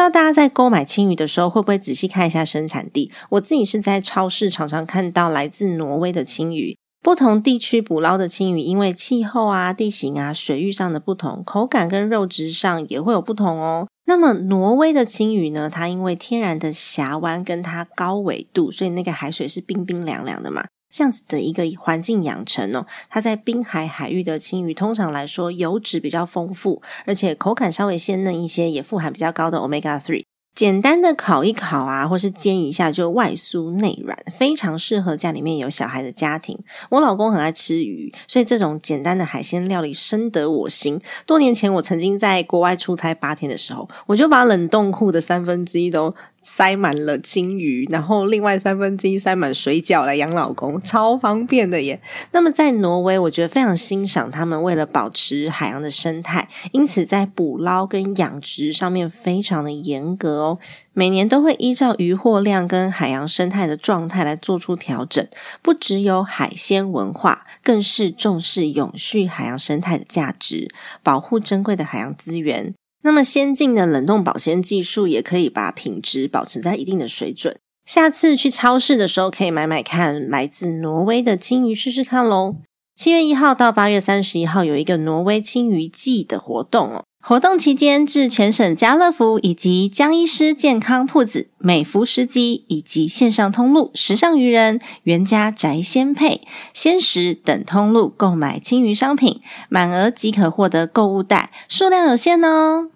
不知道大家在购买青鱼的时候，会不会仔细看一下生产地？我自己是在超市常常看到来自挪威的青鱼。不同地区捕捞的青鱼，因为气候啊、地形啊、水域上的不同，口感跟肉质上也会有不同哦。那么挪威的青鱼呢？它因为天然的峡湾跟它高纬度，所以那个海水是冰冰凉凉的嘛。这样子的一个环境养成哦，它在滨海海域的青鱼，通常来说油脂比较丰富，而且口感稍微鲜嫩一些，也富含比较高的 omega three。简单的烤一烤啊，或是煎一下，就外酥内软，非常适合家里面有小孩的家庭。我老公很爱吃鱼，所以这种简单的海鲜料理深得我心。多年前，我曾经在国外出差八天的时候，我就把冷冻库的三分之一都。塞满了金鱼，然后另外三分之一塞满水饺来养老公，超方便的耶。那么在挪威，我觉得非常欣赏他们为了保持海洋的生态，因此在捕捞跟养殖上面非常的严格哦。每年都会依照渔获量跟海洋生态的状态来做出调整。不只有海鲜文化，更是重视永续海洋生态的价值，保护珍贵的海洋资源。那么先进的冷冻保鲜技术也可以把品质保持在一定的水准。下次去超市的时候，可以买买看来自挪威的青鱼试试看喽。七月一号到八月三十一号有一个挪威青鱼季的活动哦。活动期间，至全省家乐福以及江医师健康铺子、美孚食机以及线上通路时尚渔人、原家宅鲜配、鲜食等通路购买青鱼商品，满额即可获得购物袋，数量有限哦。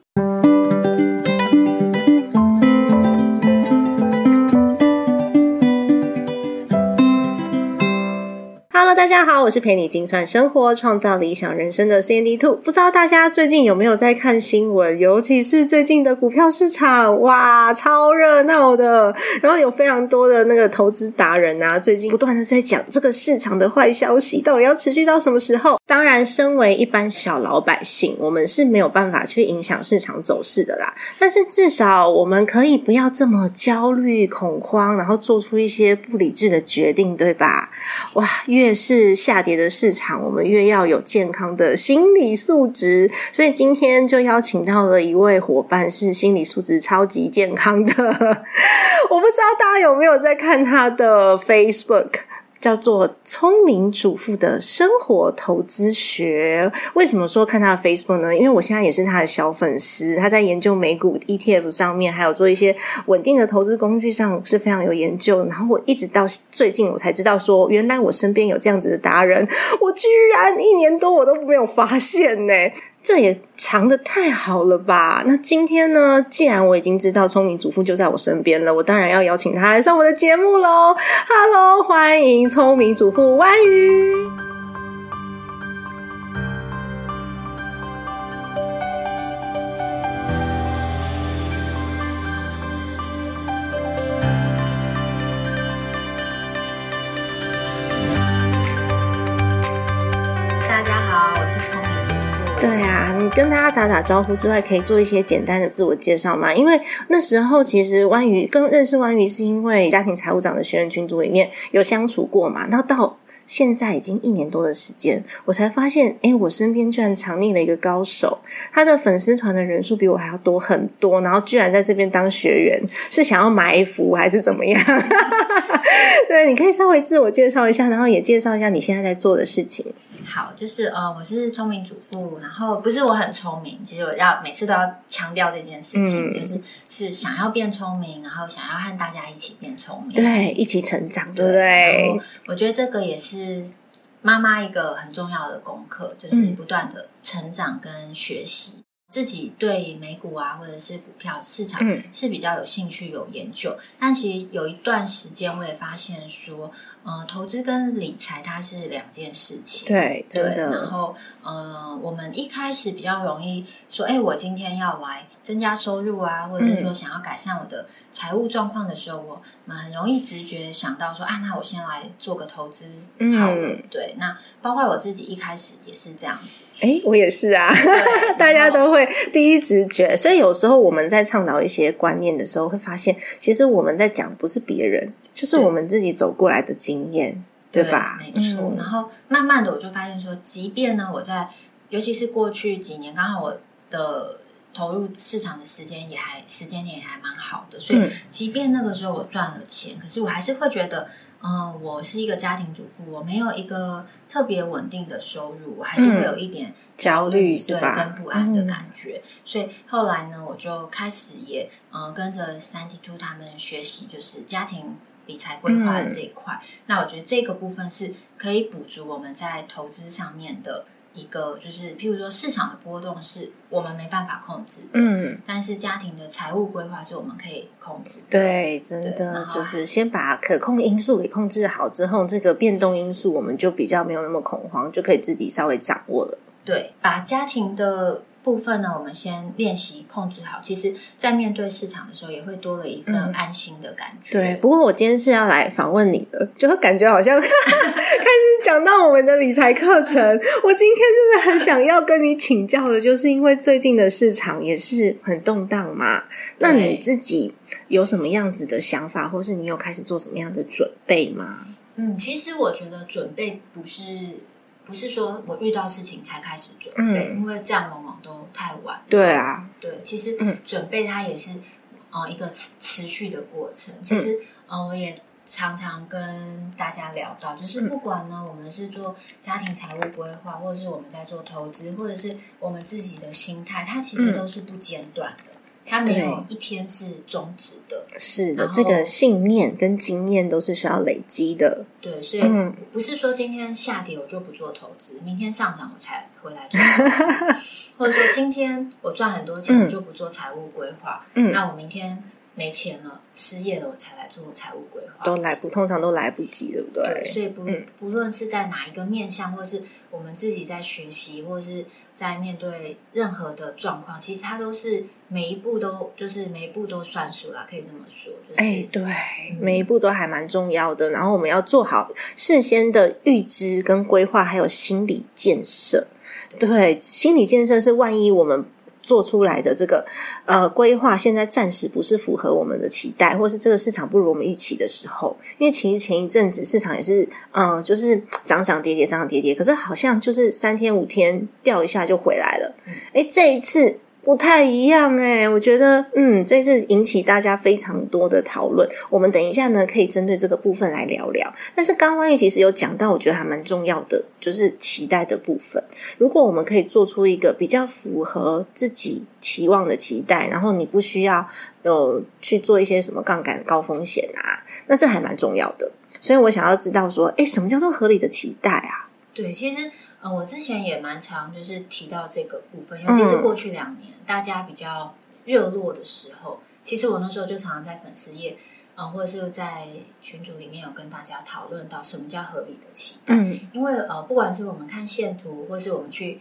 大家好，我是陪你精算生活、创造理想人生的 CND Two。不知道大家最近有没有在看新闻？尤其是最近的股票市场，哇，超热闹的。然后有非常多的那个投资达人啊，最近不断的在讲这个市场的坏消息，到底要持续到什么时候？当然，身为一般小老百姓，我们是没有办法去影响市场走势的啦。但是至少我们可以不要这么焦虑、恐慌，然后做出一些不理智的决定，对吧？哇，越是是下跌的市场，我们越要有健康的心理素质。所以今天就邀请到了一位伙伴，是心理素质超级健康的。我不知道大家有没有在看他的 Facebook。叫做聪明主妇的生活投资学。为什么说看他的 Facebook 呢？因为我现在也是他的小粉丝。他在研究美股 ETF 上面，还有做一些稳定的投资工具上是非常有研究。然后我一直到最近，我才知道说，原来我身边有这样子的达人，我居然一年多我都没有发现呢。这也藏的太好了吧？那今天呢？既然我已经知道聪明主妇就在我身边了，我当然要邀请他来上我的节目喽！Hello，欢迎聪明主妇万宇。跟大家打打招呼之外，可以做一些简单的自我介绍吗？因为那时候其实弯鱼跟认识弯鱼是因为家庭财务长的学员群组里面有相处过嘛。那到现在已经一年多的时间，我才发现，哎，我身边居然藏匿了一个高手，他的粉丝团的人数比我还要多很多，然后居然在这边当学员，是想要埋伏还是怎么样？对，你可以稍微自我介绍一下，然后也介绍一下你现在在做的事情。好，就是呃，我是聪明主妇，然后不是我很聪明，其实我要每次都要强调这件事情，就是是想要变聪明，然后想要和大家一起变聪明，对，一起成长，对不对？我觉得这个也是妈妈一个很重要的功课，就是不断的成长跟学习。自己对美股啊，或者是股票市场嗯是比较有兴趣、有研究。但其实有一段时间，我也发现说，呃，投资跟理财它是两件事情。对，真对，然的，后呃，我们一开始比较容易说，哎，我今天要来增加收入啊，或者是说嗯想要改善我的财务状况的时候，我们很容易直觉想到说，啊，那我先来做个投资好了。嗯对，那包括我自己一开始也是这样子，哎，我也是啊。大家都会第一直觉，所以有时候我们在倡导一些观念的时候，会发现其实我们在讲的不是别人，就是我们自己走过来的经验，对吧？没错。嗯然后慢慢的，我就发现说，即便呢，我在尤其是过去几年，刚好我的投入市场的时间也还时间点也还蛮好的，所以嗯即便那个时候我赚了钱，可是我还是会觉得。嗯，我是一个家庭主妇，我没有一个特别稳定的收入，我还是会有一点嗯焦虑是对跟不安的嗯感觉。所以后来呢，我就开始也嗯、呃跟着三 D Two 他们学习，就是家庭理财规划的这一块。那我觉得这个部分是可以补足我们在投资上面的一个，就是譬如说市场的波动是我们没办法控制的，嗯，但是家庭的财务规划是我们可以控制的。对，真的就是先把可控因素给控制好之后，这个变动因素我们就比较没有那么恐慌，就可以自己稍微掌握了。对，把家庭的部分呢，我们先练习控制好。其实，在面对市场的时候，也会多了一份嗯安心的感觉。对，不过我今天是要来访问你的，就感觉好像 开始讲到我们的理财课程。我今天真的很想要跟你请教的，就是因为最近的市场也是很动荡嘛。那你自己有什么样子的想法，或是你有开始做什么样的准备吗？嗯，其实我觉得准备不是不是说我遇到事情才开始准备，嗯因为这样都太晚。对啊，对，其实嗯。准备它也是呃一个持持续的过程。其实嗯呃我也常常跟大家聊到，就是嗯。不管呢我们是做家庭财务规划，或者是我们在做投资，或者是我们自己的心态，它其实嗯。都是不间断的，它没有一天是终止的。是的，这个信念跟经验都是需要累积的。对，所以嗯。不是说今天下跌我就不做投资，明天上涨我才回来做投资，或者说今天我赚很多钱嗯。我就不做财务规划，嗯。那我明天没钱了、失业了，我才来做财务规划，都来不，通常都来不及，对不对？对，所以不、嗯不论是在哪一个面向，或是我们自己在学习，或是在面对任何的状况，其实它都是每一步都就是每一步都算数啦，可以这么说，就是、哎，对，嗯每一步都还蛮重要的。然后我们要做好事先的预知跟规划，还有心理建设。对对，心理建设是万一我们做出来的这个呃规划，现在暂时不是符合我们的期待，或是这个市场不如我们预期的时候，因为其实前一阵子市场也是嗯、就是涨涨跌跌，涨涨跌跌，可是好像就是三天五天掉一下就回来了。哎、这一次。不太一样哎、我觉得，嗯，这次引起大家非常多的讨论。我们等一下呢，可以针对这个部分来聊聊。但是刚刚万玉其实有讲到，我觉得还蛮重要的，就是期待的部分。如果我们可以做出一个比较符合自己期望的期待，然后你不需要有去做一些什么杠杆高风险啊，那这还蛮重要的。所以我想要知道说，哎，什么叫做合理的期待啊？对，其实呃，我之前也蛮常就是提到这个部分，尤其是过去两年、大家比较热络的时候，其实我那时候就常常在粉丝页，嗯、或者是在群组里面有跟大家讨论到什么叫合理的期待，嗯因为呃，不管是我们看线图，或是我们去。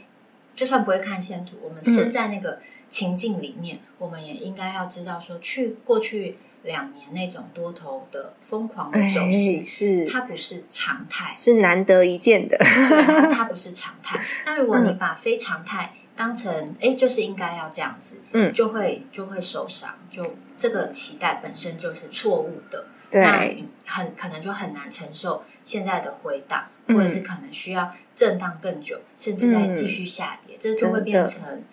就算不会看线图，我们嗯身在那个情境里面，我们也应该要知道说，去过去两年那种多头的疯狂的走势，哎是。它不是常态，是难得一见的，对，它它不是常态。那如果你嗯把非常态当成哎，就是应该要这样子，嗯。就会就会受伤，就这个期待本身就是错误的。那，你很可能就很难承受现在的回档，嗯或者是可能需要震荡更久，甚至再继续下跌，这就会变成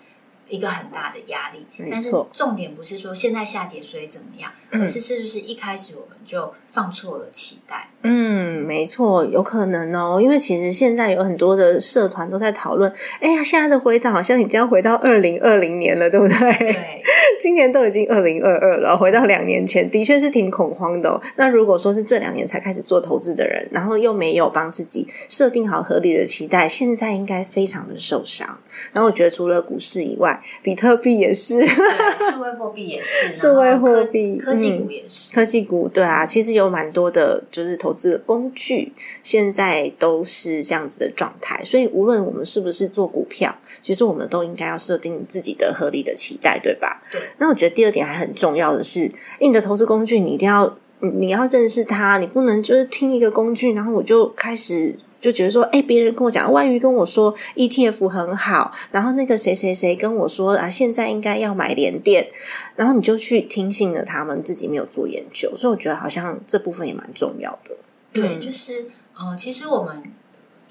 一个很大的压力。但是重点不是说现在下跌所以怎么样，嗯而是是不是一开始我们就放错了期待。嗯，没错，有可能哦，因为其实现在有很多的社团都在讨论，哎呀，现在的回档好像已经要回到二零二零年了，对不对？对，今年都已经二零二二了，回到两年前，的确是挺恐慌的、哦。那如果说是这两年才开始做投资的人，然后又没有帮自己设定好合理的期待，现在应该非常的受伤。然后我觉得除了股市以外，比特币也是，对，数位货币也是，数 位然后科货币科技嗯股也是。科技股对啊，其实有蛮多的，就是投资的工具，现在都是这样子的状态。所以无论我们是不是做股票，其实我们都应该要设定自己的合理的期待，对吧？对。那我觉得第二点还很重要的是，你的投资工具你一定要，你你要认识它，你不能就是听一个工具，然后我就开始。就觉得说，哎，别人跟我讲，万瑜跟我说 ETF 很好，然后那个谁谁谁跟我说啊，现在应该要买联电，然后你就去听信了他们，自己没有做研究，所以我觉得好像这部分也蛮重要的。对，嗯就是呃，其实我们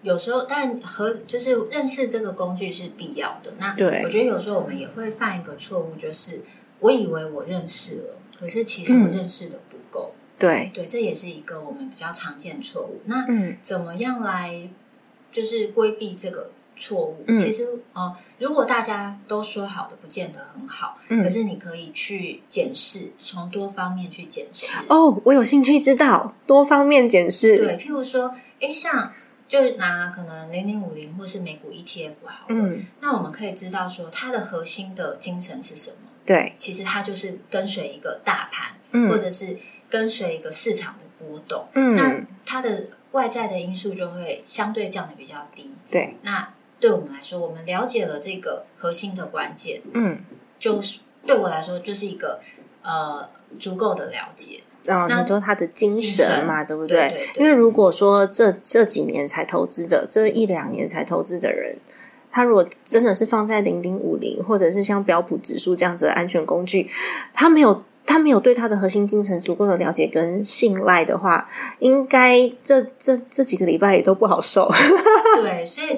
有时候，但和就是认识这个工具是必要的。那对我觉得有时候我们也会犯一个错误，就是我以为我认识了，可是其实我嗯认识的不够。对，对，这也是一个我们比较常见的错误。那嗯怎么样来就是规避这个错误？嗯其实呃，如果大家都说好的，不见得很好。嗯可是你可以去检视，从多方面去检视。哦，我有兴趣知道多方面检视。对，譬如说，哎，像就拿可能零零五零或是美股 ETF 好了，嗯，那我们可以知道说它的核心的精神是什么？对，其实它就是跟随一个大盘，嗯或者是跟随一个市场的波动。嗯那嗯，它的外在的因素就会相对降的比较低。对，那对我们来说，我们了解了这个核心的关键，嗯，就是对我来说就是一个呃足够的了解。然后那你说他的精神嘛，对不对对对因为如果说这这几年才投资的，这一两年才投资的人，他如果真的是放在零零五零，或者是像标普指数这样子的安全工具，他没有。他没有对他的核心精神足够的了解跟信赖的话，应该这这这几个礼拜也都不好受。对，所以，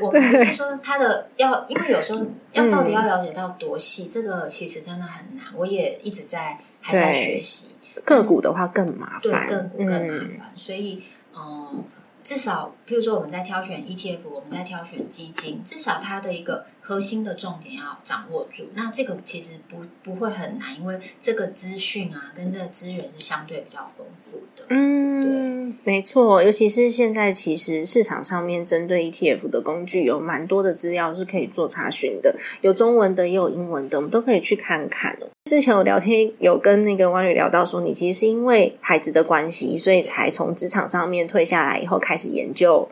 我，我们不是说他的要，因为有时候要到底要了解到多细，这个其实真的很难。我也一直在还在对学习，个股的话更麻对，烦，更股更麻嗯烦。所以，嗯，至少，譬如说我们在挑选 ETF，我们在挑选基金，至少它的一个核心的重点要掌握住。那这个其实不不会很难，因为这个资讯啊跟这个资源是相对比较丰富的。嗯，对没错，尤其是现在，其实市场上面针对 ETF 的工具有蛮多的资料是可以做查询的，有中文的，也有英文的，我们都可以去看看哦。之前有聊天有跟那个汪宇聊到说，你其实是因为孩子的关系，所以才从职场上面退下来以后，开始研究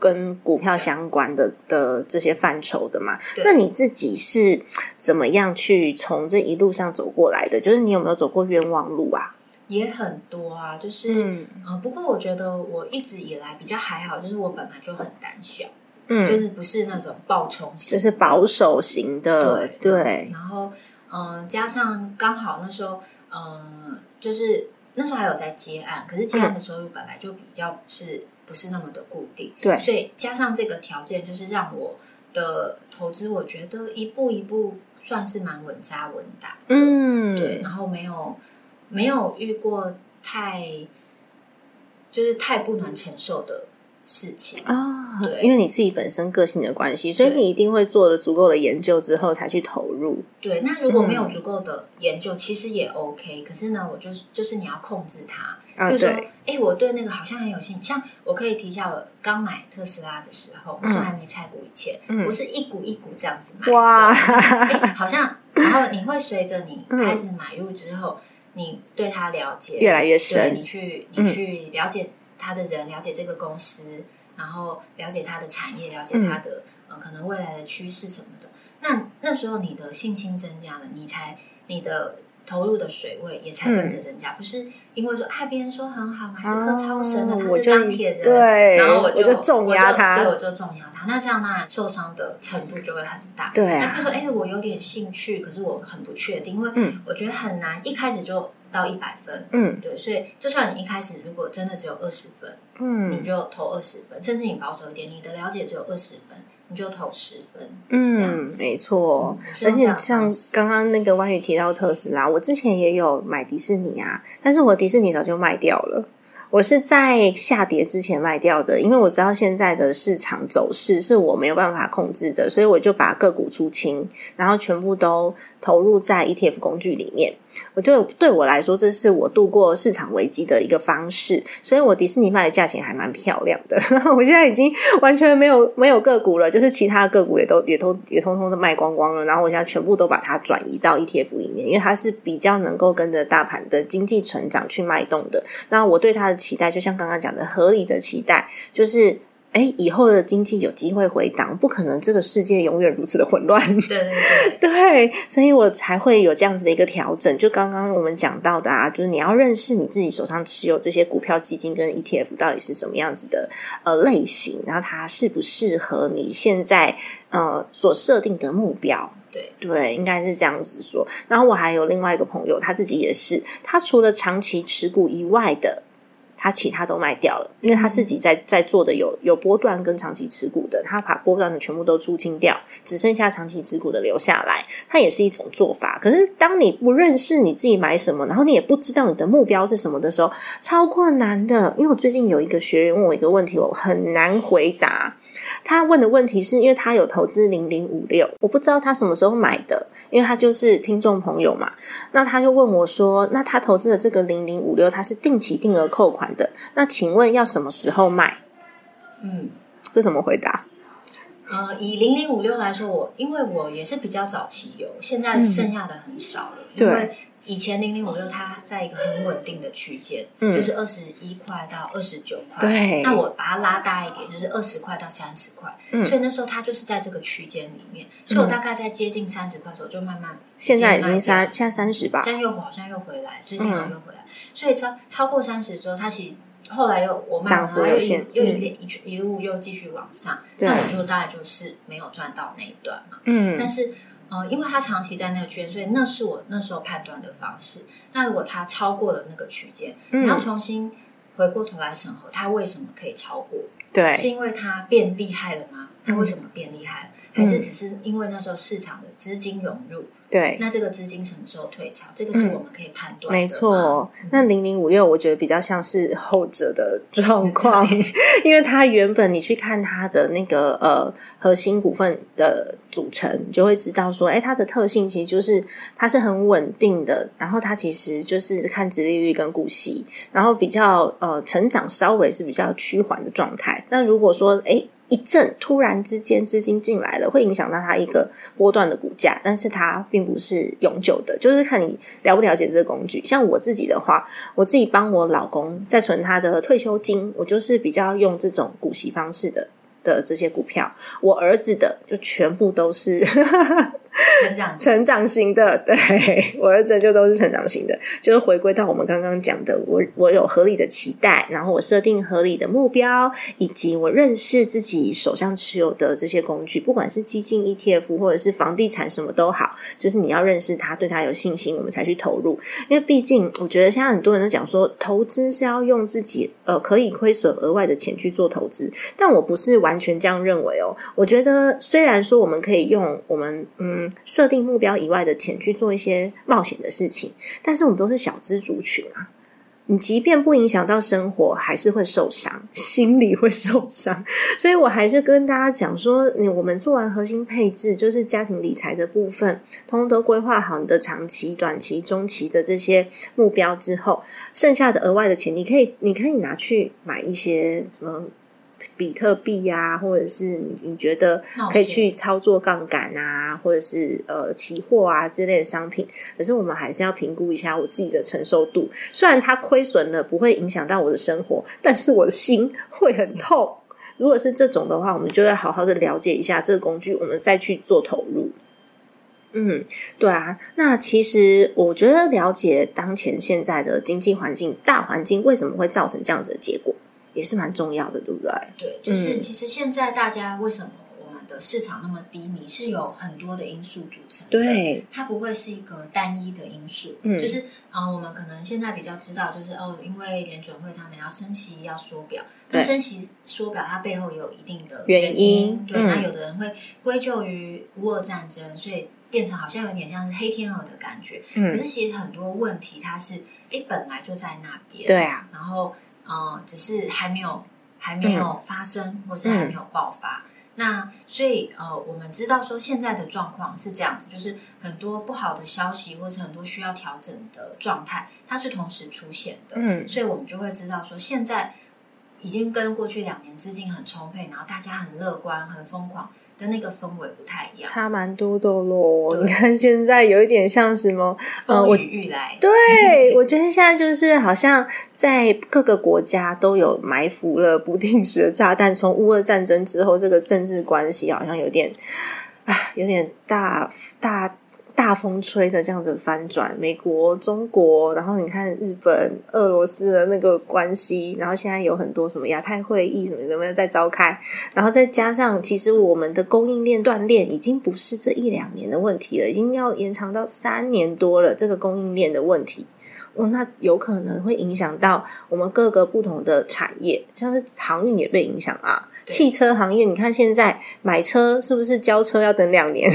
跟股票相关的的这些范畴的嘛。那你自己是怎么样去从这一路上走过来的？就是你有没有走过冤枉路啊？也很多啊，就是嗯嗯、不过我觉得我一直以来比较还好，就是我本来就很胆小，嗯，就是不是那种暴冲型，就是保守型的，对对，然后嗯、呃加上刚好那时候嗯、呃就是那时候还有在接案，可是接案的收入本来就比较是不是那么的固定，对所以加上这个条件，就是让我的投资，我觉得一步一步算是蛮稳扎稳打的，嗯，对，然后没有没有遇过太就是太不能承受的事情。啊，对因为你自己本身个性的关系，所以你一定会做了足够的研究之后才去投入。对，那如果没有嗯足够的研究，其实也 OK。可是呢，我就是就是你要控制它。啊比如说对，哎，我对那个好像很有兴趣。像我可以提一下，我刚买特斯拉的时候，那时候还没拆股以前，嗯我是一股一股这样子买。哇诶好像，然后你会随着你 嗯开始买入之后，你对它了解越来越深你去嗯你去了解他的人，了解这个公司，然后了解他的产业，了解它嗯的、呃可能未来的趋势什么的。那那时候你的信心增加了，你才你的投入的水位也才跟着增加，不是因为说啊别人说很好，马斯克超神的，他是钢铁人，对然后我我就重压他对，我就重压他。那这样当然受伤的程度就会很大。对啊那他说哎，我有点兴趣，可是我很不确定，因为嗯我觉得很难一开始就到一百分。嗯对，所以就算你一开始如果真的只有二十分，嗯你嗯就投二十分，甚至你保守一点，你的了解只有二十分，你就投十分。嗯这样没错嗯。而且像刚刚那个关宇提到特斯拉，我之前也有买迪士尼啊，但是我迪士尼早就卖掉了。我是在下跌之前卖掉的，因为我知道现在的市场走势是我没有办法控制的，所以我就把个股出清，然后全部都投入在 ETF 工具里面。我就对我来说，这是我度过市场危机的一个方式，所以我迪士尼卖的价钱还蛮漂亮的。我现在已经完全没有没有个股了，就是其他个股也都也都也通通的卖光光了。然后我现在全部都把它转移到 ETF 里面，因为它是比较能够跟着大盘的经济成长去脉动的。那我对它的期待，就像刚刚讲的，合理的期待就是。哎，以后的经济有机会回档，不可能这个世界永远如此的混乱。对对对，对，所以我才会有这样子的一个调整。就刚刚我们讲到的啊，就是你要认识你自己手上持有这些股票基金跟 ETF 到底是什么样子的呃类型，然后它适不适合你现在呃所设定的目标。对对，应该是这样子说。然后我还有另外一个朋友，他自己也是，他除了长期持股以外的。他其他都卖掉了，因为他自己在在做的有有波段跟长期持股的，他把波段的全部都出清掉，只剩下长期持股的留下来，它也是一种做法。可是当你不认识你自己买什么，然后你也不知道你的目标是什么的时候，超困难的。因为我最近有一个学员问我一个问题，我很难回答。他问的问题是因为他有投资零零五六，我不知道他什么时候买的，因为他就是听众朋友嘛。那他就问我说：“那他投资的这个零零五六，他是定期定额扣款的，那请问要什么时候卖？”嗯，这怎么回答？呃，以零零五六来说，我因为我也是比较早期有，现在剩下的很少了，因为。以前零零五六它在一个很稳定的区间，就是二十一块到二十九块。对，那我把它拉大一点，就是二十块到三十块。嗯，所以那时候它就是在这个区间里面。所以我大概在接近三十块的时候就慢慢。现在已经三，现在三十吧。现在又好像又回来，最近好像又回来。所以超超过三十之后，它其实后来又我慢慢又一又一一一路又继续往上。那我就大概就是没有赚到那一段嘛。嗯，但是。呃，因为他长期在那个区间，所以那是我那时候判断的方式。那如果他超过了那个区间，你要重新回过头来审核，他为什么可以超过？对，是因为他变厉害了吗？他为什么变厉害了？还是只是因为那时候市场的资金涌入？对，那这个资金什么时候退潮？这个是我们可以判断。没错，那零零五六，我觉得比较像是后者的 状况，因为它原本你去看它的那个呃核心股份的组成，你就会知道说，哎，它的特性其实就是它是很稳定的，然后它其实就是看殖利率跟股息，然后比较呃成长稍微是比较趋缓的状态。那如果说哎。一阵突然之间资金进来了，会影响到它一个波段的股价，但是它并不是永久的，就是看你了不了解这个工具。像我自己的话，我自己帮我老公在存他的退休金，我就是比较用这种股息方式的的这些股票。我儿子的就全部都是。成长成长型的，对我儿子就都是成长型的，就是回归到我们刚刚讲的，我我有合理的期待，然后我设定合理的目标，以及我认识自己手上持有的这些工具，不管是基金、ETF 或者是房地产，什么都好，就是你要认识它，对它有信心，我们才去投入。因为毕竟，我觉得现在很多人都讲说，投资是要用自己呃可以亏损额外的钱去做投资，但我不是完全这样认为哦。我觉得虽然说我们可以用我们嗯。设定目标以外的钱去做一些冒险的事情，但是我们都是小资族群啊。你即便不影响到生活，还是会受伤，心理会受伤。所以我还是跟大家讲说，我们做完核心配置，就是家庭理财的部分，通通都规划好你的长期、短期、中期的这些目标之后，剩下的额外的钱，你可以你可以拿去买一些什么。比特币呀，或者是你你觉得可以去操作杠杆啊，或者是呃期货啊之类的商品，可是我们还是要评估一下我自己的承受度。虽然它亏损了不会影响到我的生活，但是我的心会很痛。如果是这种的话，我们就要好好的了解一下这个工具，我们再去做投入。嗯，对啊。那其实我觉得了解当前现在的经济环境大环境为什么会造成这样子的结果。也是蛮重要的，对不对？对，就是其实现在大家为什么我们的市场那么低迷，是有很多的因素组成。对，它不会是一个单一的因素。嗯，就是啊，我们可能现在比较知道，就是哦，因为联准会他们要升息要缩表，那升息缩表它背后有一定的原因。对，那有的人会归咎于乌俄战争，所以变成好像有点像是黑天鹅的感觉。嗯，可是其实很多问题它是哎本来就在那边。对啊，然后。呃，只是还没有还没有发生，或是还没有爆发。那所以呃，我们知道说现在的状况是这样子，就是很多不好的消息，或是很多需要调整的状态，它是同时出现的。嗯所以我们就会知道说，现在已经跟过去两年资金很充沛，然后大家很乐观、很疯狂的那个氛围不太一样，差蛮多的咯。你看现在有一点像什么？风雨欲来。对，我觉得现在就是好像在各个国家都有埋伏了不定时的炸弹。从乌俄战争之后，这个政治关系好像有点啊，有点大大大风吹的这样子翻转。美国、中国，然后你看日本、俄罗斯的那个关系，然后现在有很多什么亚太会议什么什么在召开，然后再加上其实我们的供应链断裂已经不是这一两年的问题了，已经要延长到三年多了。这个供应链的问题。哦，那有可能会影响到我们各个不同的产业，像是航运也被影响啊。汽车行业，你看现在买车是不是交车要等两年？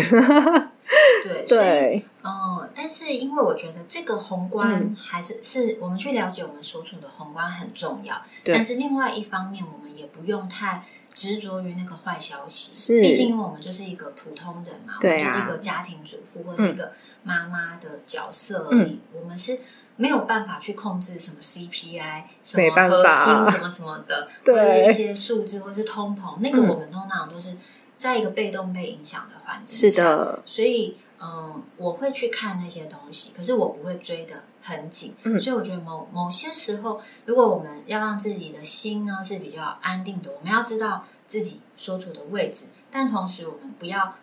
对所以对，嗯，但是因为我觉得这个宏观嗯。还是、是我们去了解我们所处的宏观很重要，对。但是另外一方面，我们也不用太执着于那个坏消息，是。毕竟因为我们就是一个普通人嘛，对啊我们就是一个家庭主妇或是一个妈妈的角色而已，我们是。没有办法去控制什么 CPI、什么核心、什么什么的，或对者一些数字，或是通膨，那个嗯。我们通常都是在一个被动被影响的环境是下。的，所以，嗯，我会去看那些东西，可是我不会追的很紧。嗯所以我觉得某某些时候，如果我们要让自己的心呢是比较安定的，我们要知道自己所处的位置，但同时我们不要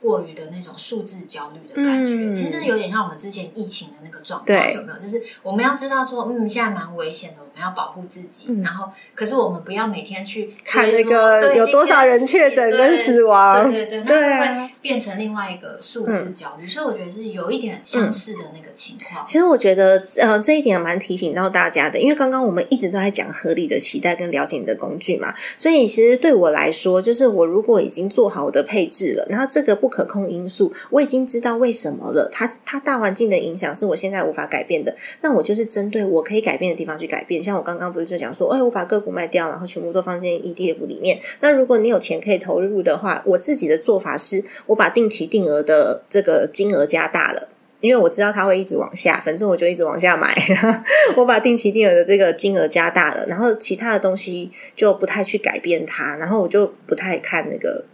过于的那种数字焦虑的感觉。嗯其实有点像我们之前疫情的那个状况，对有没有？就是我们要知道说，嗯，现在蛮危险的，我们要保护自己。嗯然后，可是我们不要每天去看那个有多少人确诊跟死亡，对对对，对那会变成另外一个数字焦虑，所以我觉得是有一点相似的那个情况。其实我觉得，呃，这一点蛮提醒到大家的，因为刚刚我们一直都在讲合理的期待跟了解你的工具嘛，所以其实对我来说，就是我如果已经做好我的配置了，然后这个不可控因素我已经知道为什么了，它它大环境的影响是我现在无法改变的，那我就是针对我可以改变的地方去改变。像我刚刚不是就讲说，哎，我把个股卖掉，然后全部都放进 ETF 里面。那如果你有钱可以投入的话，我自己的做法是我把定期定额的这个金额加大了。因为我知道它会一直往下，反正我就一直往下买。我把定期定额的这个金额加大了，然后其他的东西就不太去改变它，然后我就不太看那个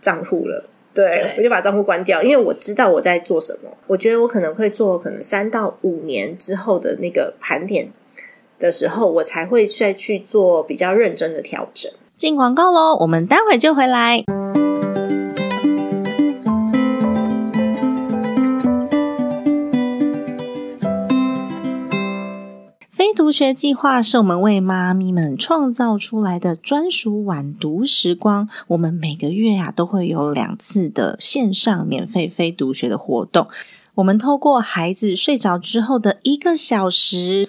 账户了。对对，我就把账户关掉，因为我知道我在做什么。我觉得我可能会做可能三到五年之后的那个盘点的时候，我才会再去做比较认真的调整。进广告喽，我们待会就回来。非读学计划是我们为妈咪们创造出来的专属晚读时光。我们每个月啊都会有两次的线上免费非读学的活动。我们透过孩子睡着之后的一个小时，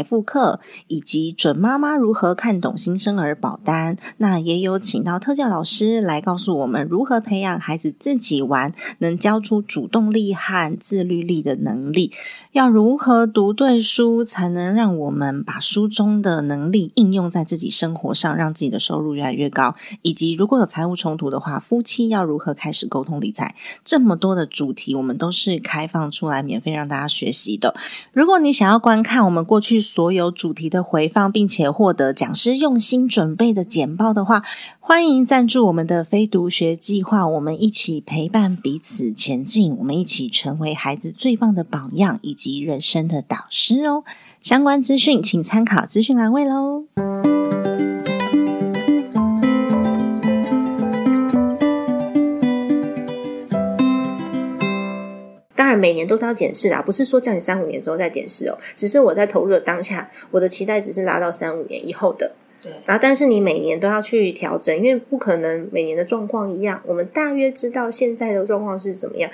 财富课，以及准妈妈如何看懂新生儿保单。那也有请到特教老师来告诉我们如何培养孩子自己玩，能教出主动力和自律力的能力。要如何读对书，才能让我们把书中的能力应用在自己生活上，让自己的收入越来越高？以及如果有财务冲突的话，夫妻要如何开始沟通理财？这么多的主题，我们都是开放出来免费让大家学习的。如果你想要观看我们过去所有主题的回放，并且获得讲师用心准备的简报的话，欢迎赞助我们的非读学计划，我们一起陪伴彼此前进，我们一起成为孩子最棒的榜样以及人生的导师哦。相关资讯请参考资讯栏位喽。当然，每年都是要检视啦，不是说叫你三五年之后再检视哦，只是我在投入的当下，我的期待只是拉到三五年以后的。对，然后，但是你每年都要去调整，因为不可能每年的状况一样。我们大约知道现在的状况是怎么样。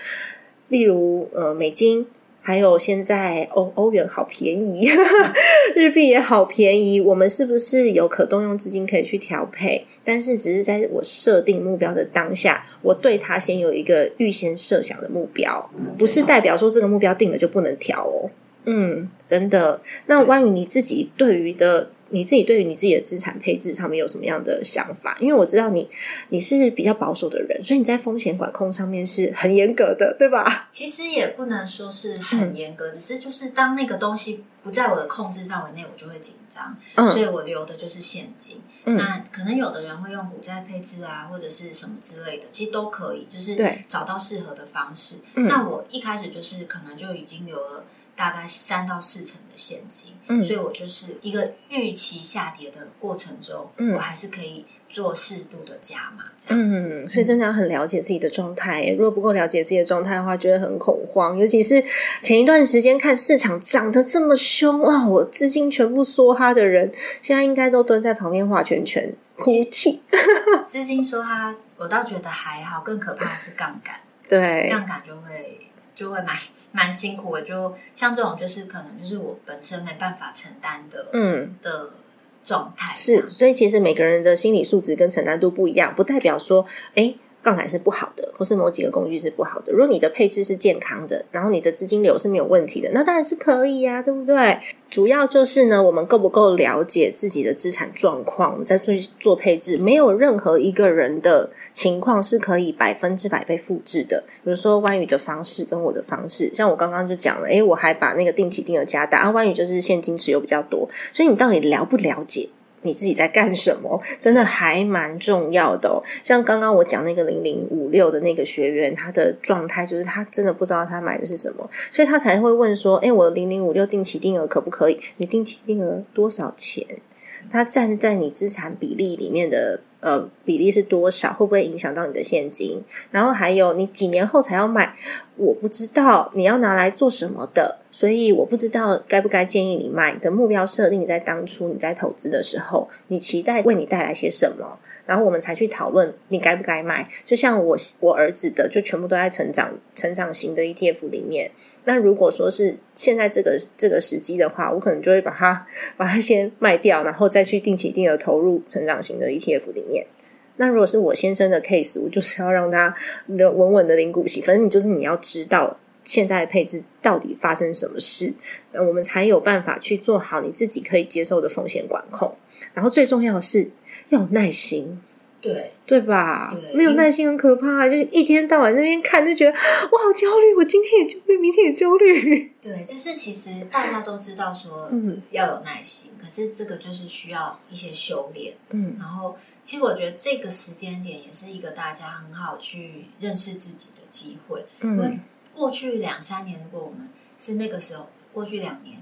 例如，呃，美金，还有现在欧欧元好便宜，日币也好便宜。我们是不是有可动用资金可以去调配？但是，只是在我设定目标的当下，我对它先有一个预先设想的目标，不是代表说这个目标定了就不能调哦。嗯，真的。那关于你自己对于的。你自己对于你自己的资产配置上面有什么样的想法？因为我知道你你是比较保守的人，所以你在风险管控上面是很严格的，对吧？其实也不能说是很严格，只是就是当那个东西不在我的控制范围内，我就会紧张，所以我留的就是现金。那可能有的人会用股债配置啊，或者是什么之类的，其实都可以，就是找到适合的方式。那我一开始就是可能就已经留了。大概三到四成的现金，嗯所以我就是一个预期下跌的过程中，嗯我还是可以做适度的加码这样子。所以真的要很了解自己的状态，如果不够了解自己的状态的话，觉得很恐慌。尤其是前一段时间看市场涨得这么凶哇，我资金全部梭哈的人，现在应该都蹲在旁边画圈圈哭泣。资金梭哈，我倒觉得还好，更可怕的是杠杆，对，杠杆就会。就会蛮蛮辛苦的，就像这种，就是可能就是我本身没办法承担的，嗯的状态。是，所以其实每个人的心理素质跟承担度不一样，不代表说，哎。杠杆是不好的，或是某几个工具是不好的。如果你的配置是健康的，然后你的资金流是没有问题的，那当然是可以呀，对不对？主要就是呢，我们够不够了解自己的资产状况，我们在做做配置，没有任何一个人的情况是可以百分之百被复制的。比如说弯宇的方式跟我的方式，像我刚刚就讲了，诶，我还把那个定期定额加大，啊，弯宇就是现金持有比较多，所以你到底了不了解？你自己在干什么？真的还蛮重要的哦。像刚刚我讲那个零零五六的那个学员，他的状态就是他真的不知道他买的是什么，所以他才会问说：“诶，我零零五六定期定额可不可以？你定期定额多少钱？他站在你资产比例里面的。”呃，比例是多少？会不会影响到你的现金？然后还有，你几年后才要买？我不知道你要拿来做什么的，所以我不知道该不该建议你卖。的目标设定在当初你在投资的时候，你期待为你带来些什么？然后我们才去讨论你该不该卖。就像我我儿子的，就全部都在成长成长型的 ETF 里面。那如果说是现在这个这个时机的话，我可能就会把它把它先卖掉，然后再去定期定额投入成长型的 ETF 里面。那如果是我先生的 case，我就是要让他稳稳的领股息。反正你就是你要知道现在的配置到底发生什么事，那我们才有办法去做好你自己可以接受的风险管控。然后最重要的是要有耐心。对对吧？对没有耐心很可怕，就是一天到晚那边看，就觉得我好焦虑，我今天也焦虑，明天也焦虑。对，就是其实大家都知道说，嗯，要有耐心，可是这个就是需要一些修炼。嗯，然后其实我觉得这个时间点也是一个大家很好去认识自己的机会。因为过去两三年，如果我们是那个时候，过去两年。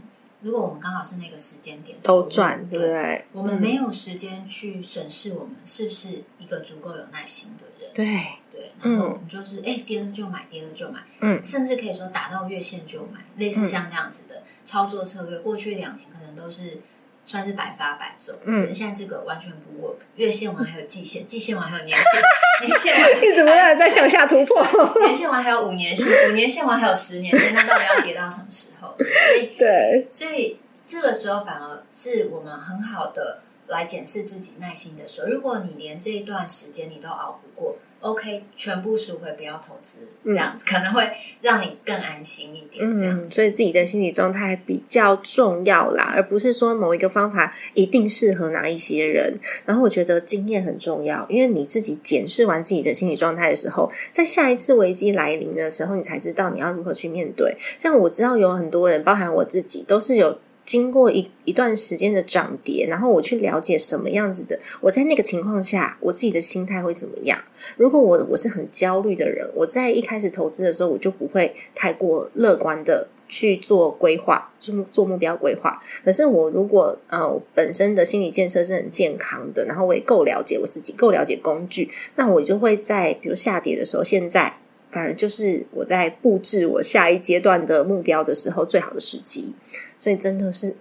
如果我们刚好是那个时间点都赚，对不对？我们没有时间去审视我们是不是一个足够有耐心的人。对对，然后我们就是哎，跌了就买，跌了就买，嗯，甚至可以说打到月线就买，类似像这样子的操作策略。过去两年可能都是。算是百发百中，可是现在这个完全不 work。月线完还有季线，季线完还有年线，年线完你怎么样在向下突破？年线完还有五年线，五年线完还有十年线，那到底要跌到什么时候？所以，对，所以这个时候反而是我们很好的来检视自己耐心的时候。如果你连这一段时间你都熬不过。OK，全部赎回，不要投资，这样子可能会让你更安心一点。这样，所以自己的心理状态比较重要啦，而不是说某一个方法一定适合哪一些人。然后我觉得经验很重要，因为你自己检视完自己的心理状态的时候，在下一次危机来临的时候，你才知道你要如何去面对。像我知道有很多人，包含我自己，都是有。经过一一段时间的涨跌，然后我去了解什么样子的，我在那个情况下，我自己的心态会怎么样？如果我我是很焦虑的人，我在一开始投资的时候，我就不会太过乐观的去做规划，做做目标规划。可是我如果呃本身的心理建设是很健康的，然后我也够了解我自己，够了解工具，那我就会在比如下跌的时候，现在。反而就是我在布置我下一阶段的目标的时候最好的时机。所以真的是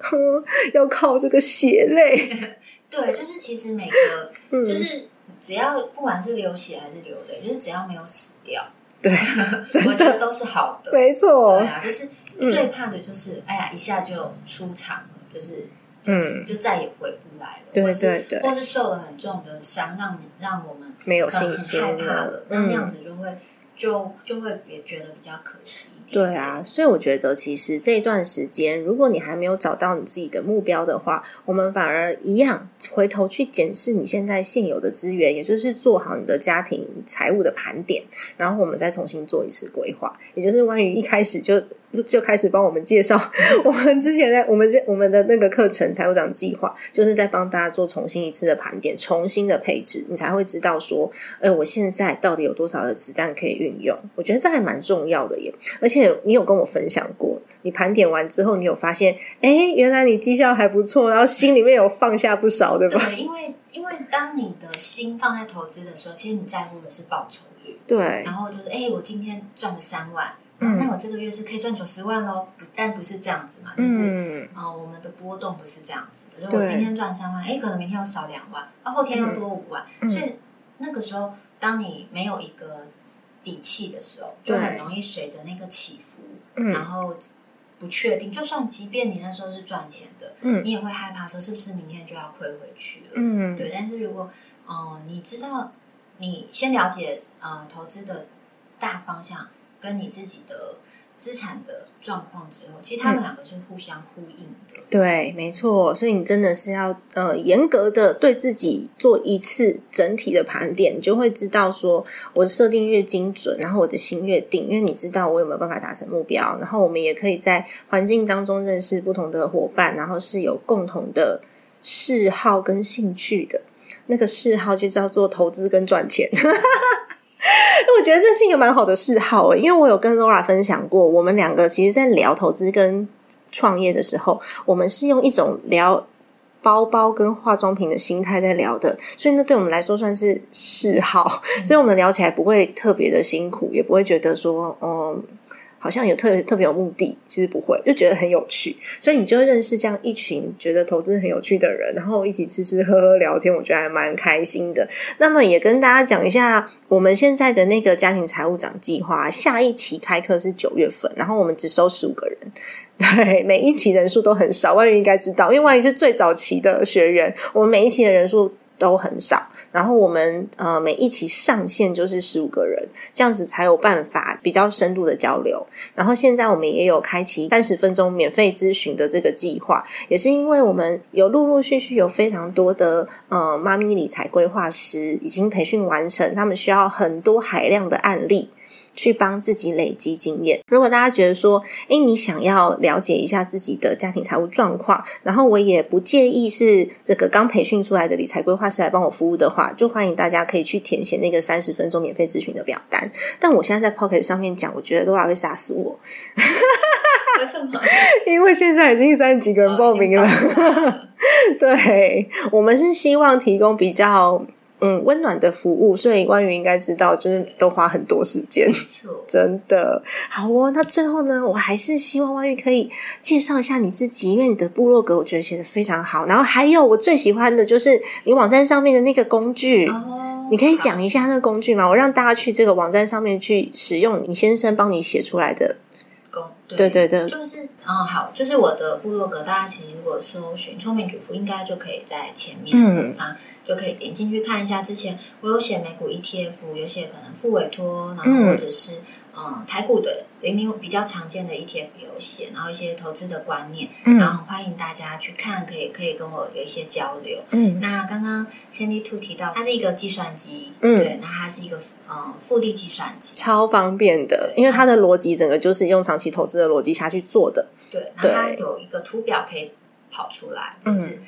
要靠这个血泪。对，就是其实每个嗯就是只要不管是流血还是流泪，就是只要没有死掉，对，我觉得都是好的。没错对。啊，就是最怕的就是，哎呀，一下就出场了，就是就是嗯就再也回不来了，对对对或是受了很重的伤，让你让我们没有信心很害怕了了，那那样嗯子就会就就会也觉得比较可惜一点。对啊，，所以我觉得其实这一段时间，如果你还没有找到你自己的目标的话，我们反而一样回头去检视你现在现有的资源，也就是做好你的家庭财务的盘点，然后我们再重新做一次规划。也就是关于一开始就就开始帮我们介绍 我们之前在我们这我们的那个课程财务长计划，就是在帮大家做重新一次的盘点，重新的配置，你才会知道说，哎，我现在到底有多少的子弹可以运用？我觉得这还蛮重要的耶。而且你有跟我分享过，你盘点完之后，你有发现，哎，原来你绩效还不错，然后心里面有放下不少，对吧？对，因为因为当你的心放在投资的时候，其实你在乎的是报酬率，对然后就是，哎，我今天赚了三万，嗯啊，那我这个月是可以赚九十万喽，不，但不是这样子嘛，就是。嗯，啊、我们的波动不是这样子的，就是对我今天赚三万，哎，可能明天又少两万，啊，后天又多五万，嗯所以那个时候，当你没有一个底气的时候，就很容易随着那个起伏，嗯然后不确定。就算即便你那时候是赚钱的，嗯你也会害怕说是不是明天就要亏回去了。嗯，对，但是如果呃你知道，你先了解呃投资的大方向跟你自己的资产的状况之后，其实他们两个是互相呼应的。对，没错，所以你真的是要呃严格的对自己做一次整体的盘点，你就会知道说我的设定越精准，然后我的心越定，因为你知道我有没有办法达成目标，然后我们也可以在环境当中认识不同的伙伴，然后是有共同的嗜好跟兴趣的。那个嗜好就叫做投资跟赚钱。我觉得这是一个蛮好的嗜好诶，因为我有跟 Laura 分享过，我们两个其实，在聊投资跟创业的时候，我们是用一种聊包包跟化妆品的心态在聊的，所以那对我们来说算是嗜好，所以我们聊起来不会特别的辛苦，也不会觉得说，嗯。好像有特别特别有目的，其实不会，就觉得很有趣，所以你就认识这样一群觉得投资很有趣的人，然后一起吃吃喝喝聊天，我觉得还蛮开心的。那么也跟大家讲一下，我们现在的那个家庭财务长计划，下一期开课是九月份，然后我们只收十五个人。对，每一期人数都很少，万一应该知道，因为万一是最早期的学员，我们每一期的人数都很少。然后我们呃每一期上线就是十五个人，这样子才有办法比较深度的交流。然后现在我们也有开启三十分钟免费咨询的这个计划，也是因为我们有陆陆续续有非常多的呃妈咪理财规划师已经培训完成，他们需要很多海量的案例。去帮自己累积经验。如果大家觉得说，诶，你想要了解一下自己的家庭财务状况，然后我也不介意是这个刚培训出来的理财规划师来帮我服务的话，就欢迎大家可以去填写那个三十分钟免费咨询的表单。但我现在在 Pocket 上面讲，我觉得 Laura 会杀死我，为什么？因为现在已经三十几个人报名了。对，我们是希望提供比较嗯温暖的服务，所以关于应该知道，就是都花很多时间。真的好哦。那最后呢，我还是希望万玉可以介绍一下你自己，因为你的部落格我觉得写的非常好。然后还有我最喜欢的就是你网站上面的那个工具，哦，你可以讲一下那个工具吗？我让大家去这个网站上面去使用你先生帮你写出来的。工对对对。就是嗯好，就是我的部落格，大家其实如果搜寻“聪明主妇”，应该就可以在前面，嗯。那就可以点进去看一下。之前我有写美股 ETF，有写可能副委托，然嗯。后或者是嗯台股的零零比较常见的 ETF 也有写，然后一些投资的观念，然嗯后欢迎大家去看，可以可以跟我有一些交流。嗯那刚刚 Sandy Two 提到，它是一个计算机，嗯对，那它是一个嗯复利计算机，超方便的，因为它的逻辑整个就是用长期投资的逻辑下去做的。对，那它有一个图表可以跑出来，就是、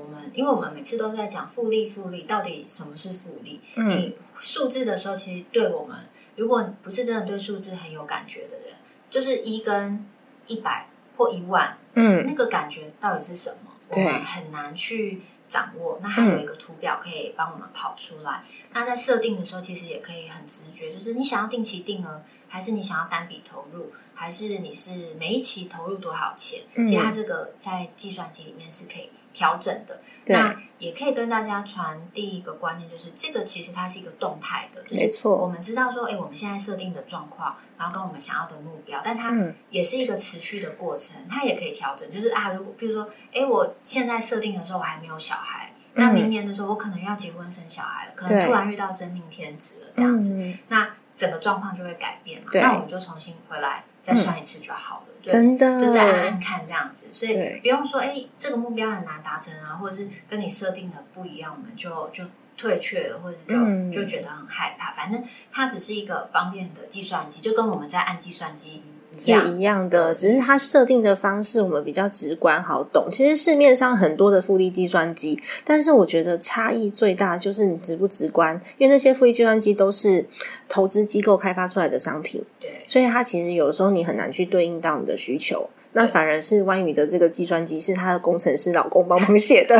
我们因为我们每次都在讲复利，复利到底什么是复利？嗯你数字的时候，其实对我们，如果不是真的对数字很有感觉的人，就是一跟一百或一万，嗯那个感觉到底是什么？我们很难去掌握。那还有一个图表可以帮我们跑出来。那在设定的时候，其实也可以很直觉，就是你想要定期定额，还是你想要单笔投入，还是你是每一期投入多少钱？其实它这个在计算机里面是可以。调整的，那也可以跟大家传递一个观念，就是这个其实它是一个动态的，就是我们知道说，哎，我们现在设定的状况，然后跟我们想要的目标，但它也是一个持续的过程，它也可以调整。就是啊，如果比如说，哎，我现在设定的时候我还没有小孩，那明年的时候我可能要结婚生小孩了，可能突然遇到真命天子了，这样子，那整个状况就会改变嘛。那我们就重新回来再算一次就好了。真的，就再按按看这样子，所以不用说，哎，这个目标很难达成啊，或者是跟你设定的不一样，我们就就退却了，或者就就觉得很害怕。反正它只是一个方便的计算机，就跟我们在按计算机。是一样的，只是它设定的方式我们比较直观好懂。其实市面上很多的复利计算机，但是我觉得差异最大就是你直不直观，因为那些复利计算机都是投资机构开发出来的商品，对，所以它其实有的时候你很难去对应到你的需求。那反而是弯宇的这个计算机是他的工程师老公帮忙写的，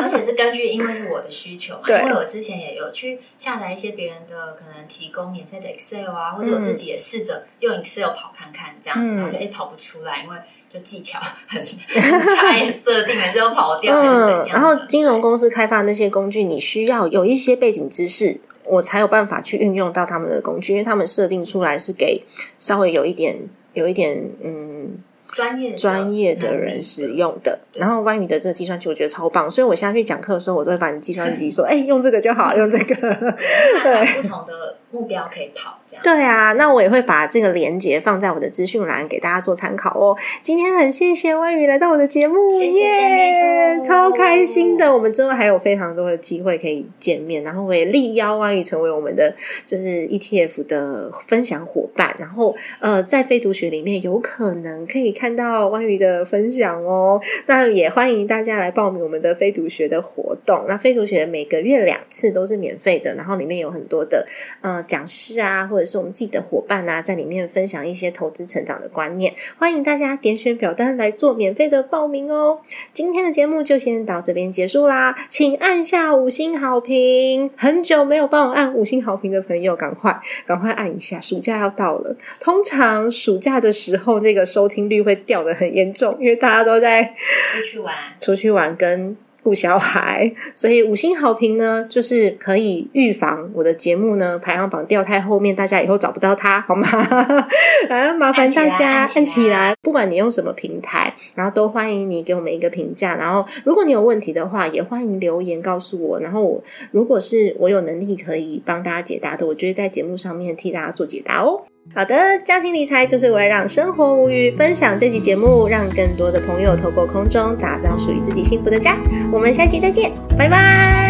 而且是根据因为是我的需求嘛，因为我之前也有去下载一些别人的可能提供免费的 Excel 啊，或者我自己也试着用 Excel 跑看看这样子，然后就哎跑不出来，因为就技巧很差，设定还是要跑掉，嗯，然后金融公司开发那些工具，你需要有一些背景知识，我才有办法去运用到他们的工具，因为他们设定出来是给稍微有一点有一点嗯。专业专业的人使用的，然后关于的这个计算机我觉得超棒，所以我现在去讲课的时候，我都会把你计算机说，哎，用这个就好，用这个。对，不同的目标可以跑这样。对啊，那我也会把这个链接放在我的资讯栏给大家做参考哦。今天很谢谢万宇来到我的节目，耶，超开心的。我们之后还有非常多的机会可以见面，然后我也力邀万宇成为我们的就是 ETF 的分享伙伴，然后呃，在非读学里面有可能可以。看到关于的分享哦，那也欢迎大家来报名我们的非读学的活动。那非读学每个月两次都是免费的，然后里面有很多的呃讲师啊，或者是我们自己的伙伴啊，在里面分享一些投资成长的观念。欢迎大家点选表单来做免费的报名哦。今天的节目就先到这边结束啦，请按下五星好评。很久没有帮我按五星好评的朋友，赶快赶快按一下。暑假要到了，通常暑假的时候，这个收听率会。会掉的很严重，因为大家都在出去玩，出去玩跟顾小孩，所以五星好评呢，就是可以预防我的节目呢排行榜掉太后面，大家以后找不到它，好吗？来，麻烦大家按起来，不管你用什么平台，然后都欢迎你给我们一个评价。然后，如果你有问题的话，也欢迎留言告诉我。然后，我如果是我有能力可以帮大家解答的，我就会在节目上面替大家做解答哦。好的，家庭理财就是为了让生活无虞。分享这期节目，让更多的朋友透过空中打造属于自己幸福的家。我们下期再见，拜拜。